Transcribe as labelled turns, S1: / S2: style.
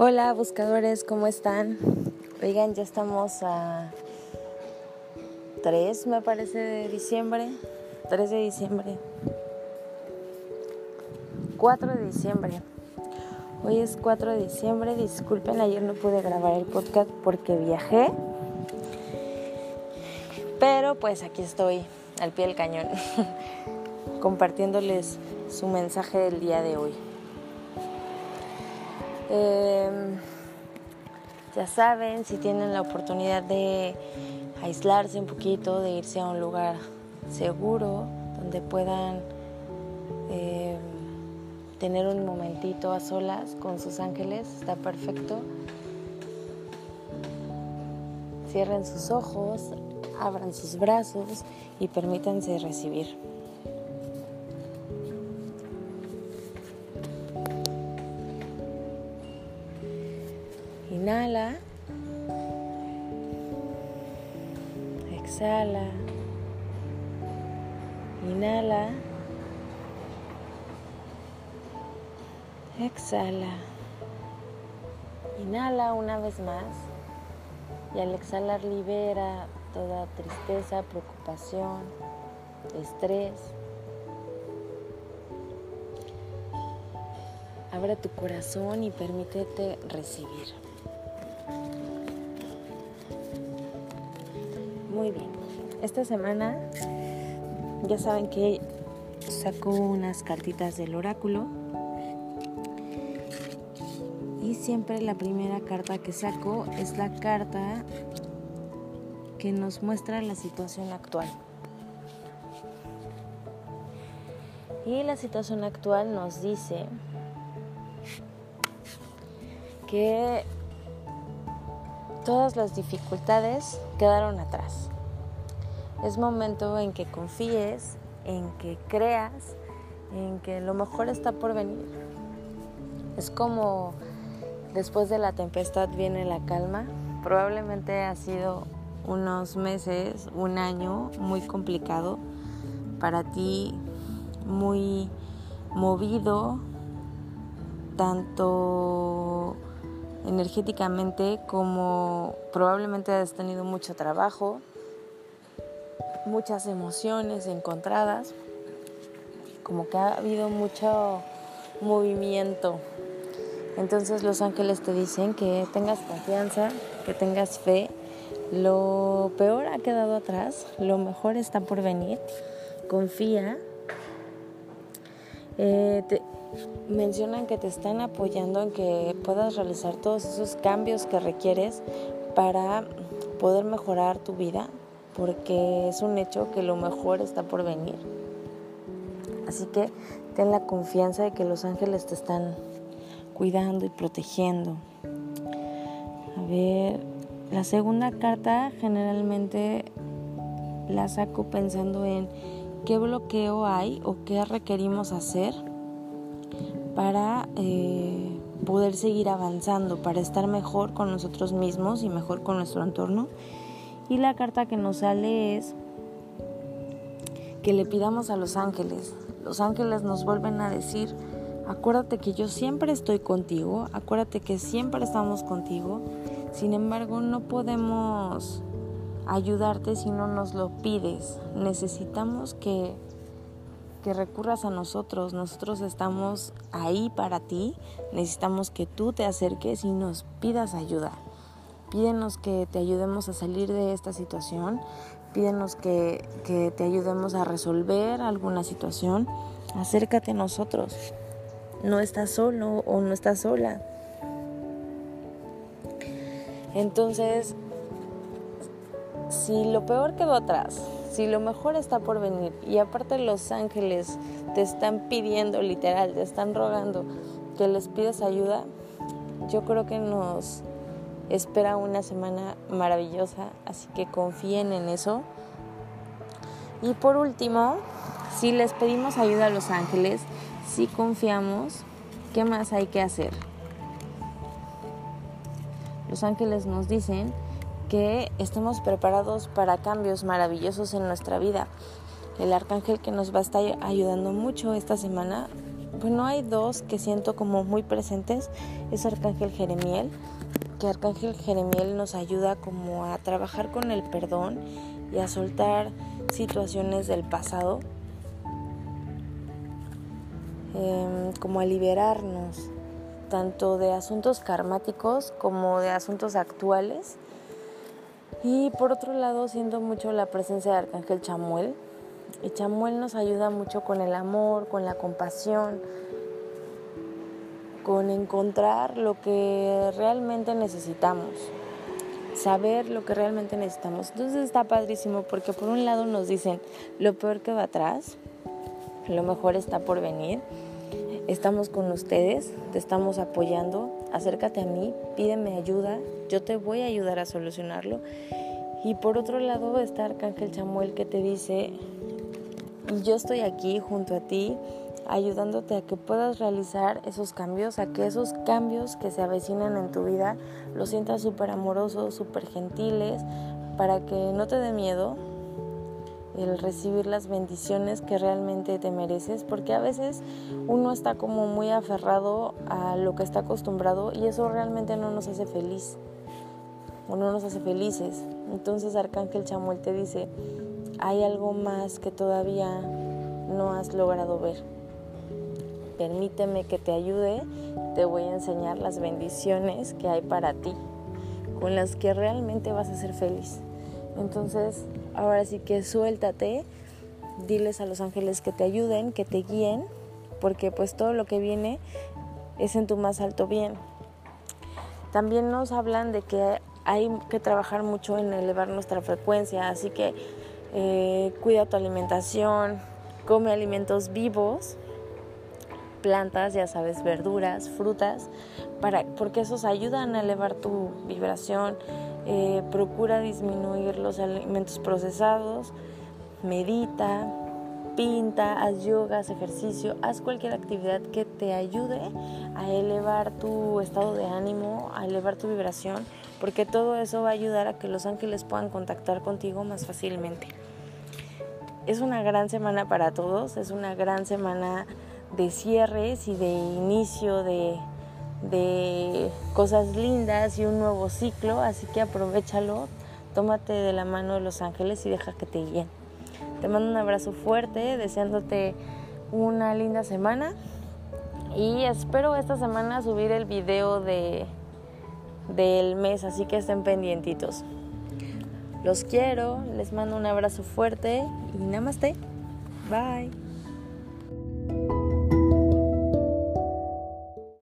S1: Hola buscadores, ¿cómo están? Oigan, ya estamos a 3, me parece, de diciembre. 3 de diciembre. 4 de diciembre. Hoy es 4 de diciembre. Disculpen, ayer no pude grabar el podcast porque viajé. Pero pues aquí estoy, al pie del cañón, compartiéndoles su mensaje del día de hoy. Em, ya saben, si tienen la oportunidad de aislarse un poquito, de irse a un lugar seguro, donde puedan em, tener un momentito a solas con sus ángeles, está perfecto. Cierren sus ojos, abran sus brazos y permítanse recibir. Inhala. Exhala. Inhala. Exhala. Inhala una vez más. Y al exhalar libera toda tristeza, preocupación, estrés. Abre tu corazón y permítete recibir. Esta semana ya saben que saco unas cartitas del oráculo. Y siempre la primera carta que saco es la carta que nos muestra la situación actual. Y la situación actual nos dice que todas las dificultades quedaron atrás. Es momento en que confíes, en que creas, en que lo mejor está por venir. Es como después de la tempestad viene la calma. Probablemente ha sido unos meses, un año muy complicado para ti, muy movido, tanto energéticamente como probablemente has tenido mucho trabajo, muchas emociones encontradas, como que ha habido mucho movimiento. Entonces los ángeles te dicen que tengas confianza, que tengas fe. Lo peor ha quedado atrás, lo mejor está por venir. Confía. Eh, mencionan que te están apoyando en que puedas realizar todos esos cambios que requieres para poder mejorar tu vida, porque es un hecho que lo mejor está por venir. Así que ten la confianza de que los ángeles te están cuidando y protegiendo. A ver, la segunda carta generalmente la saco pensando en qué bloqueo hay o qué requerimos hacer para eh, poder seguir avanzando, para estar mejor con nosotros mismos y mejor con nuestro entorno. Y la carta que nos sale es que le pidamos a los ángeles. Los ángeles nos vuelven a decir, acuérdate que yo siempre estoy contigo, acuérdate que siempre estamos contigo. Sin embargo, no podemos ayudarte si no nos lo pides. Necesitamos que que recurras a nosotros. Nosotros estamos ahí para ti. Necesitamos que tú te acerques y nos pidas ayuda. Pídenos que te ayudemos a salir de esta situación. Pídenos que, que te ayudemos a resolver alguna situación. Acércate a nosotros. No estás solo o no estás sola. Entonces, si lo peor quedó atrás, si lo mejor está por venir y aparte los ángeles te están pidiendo literal, te están rogando que les pidas ayuda, yo creo que nos espera una semana maravillosa, así que confíen en eso. Y por último, si les pedimos ayuda a los ángeles, si confiamos, ¿qué más hay que hacer? Los ángeles nos dicen que estemos preparados para cambios maravillosos en nuestra vida. El arcángel que nos va a estar ayudando mucho esta semana bueno, hay dos que siento como muy presentes. Es Arcángel Jeremiel, que Arcángel Jeremiel nos ayuda como a trabajar con el perdón y a soltar situaciones del pasado, em, como a liberarnos tanto de asuntos karmáticos como de asuntos actuales. Y por otro lado, siento mucho la presencia de Arcángel Chamuel. Y Chamuel nos ayuda mucho con el amor, con la compasión, con encontrar lo que realmente necesitamos, saber lo que realmente necesitamos. Entonces está padrísimo porque por un lado nos dicen lo peor que va atrás, lo mejor está por venir Estamos con ustedes, te estamos apoyando. Acércate a mí, pídeme ayuda, yo te voy a ayudar a solucionarlo. Y por otro lado está Arcángel Chamuel que te dice, yo estoy aquí junto a ti, ayudándote a que puedas realizar esos cambios, a que esos cambios que se avecinan en tu vida los sientas súper amorosos, súper gentiles, para que no te dé miedo, el recibir las bendiciones que realmente te mereces, porque a veces uno está como muy aferrado a lo que está acostumbrado y eso realmente no nos hace feliz o no nos hace felices. Entonces Arcángel Chamuel te dice, hay algo más que todavía no has logrado ver. Permíteme que te ayude, te voy a enseñar las bendiciones que hay para ti, con las que realmente vas a ser feliz. Entonces, ahora sí que suéltate, diles a los ángeles que te ayuden, que te guíen, porque pues todo lo que viene es en tu más alto bien. También nos hablan de que hay que trabajar mucho en elevar nuestra frecuencia, así que eh, cuida tu alimentación, come alimentos vivos, plantas, ya sabes, verduras, frutas, para, porque esos ayudan a elevar tu vibración, eh, procura disminuir los alimentos procesados, medita, pinta, haz yoga, haz ejercicio, haz cualquier actividad que te ayude a elevar tu estado de ánimo, a elevar tu vibración, porque todo eso va a ayudar a que los ángeles puedan contactar contigo más fácilmente. Es una gran semana para todos, es una gran semana de cierres y de inicio de, de cosas lindas y un nuevo ciclo, así que aprovechalo, tómate de la mano de los ángeles y deja que te guíen. Te mando un abrazo fuerte, deseándote una linda semana y espero esta semana subir el video de del mes, así que estén pendientitos. Los quiero, les mando un abrazo fuerte y namaste. Bye.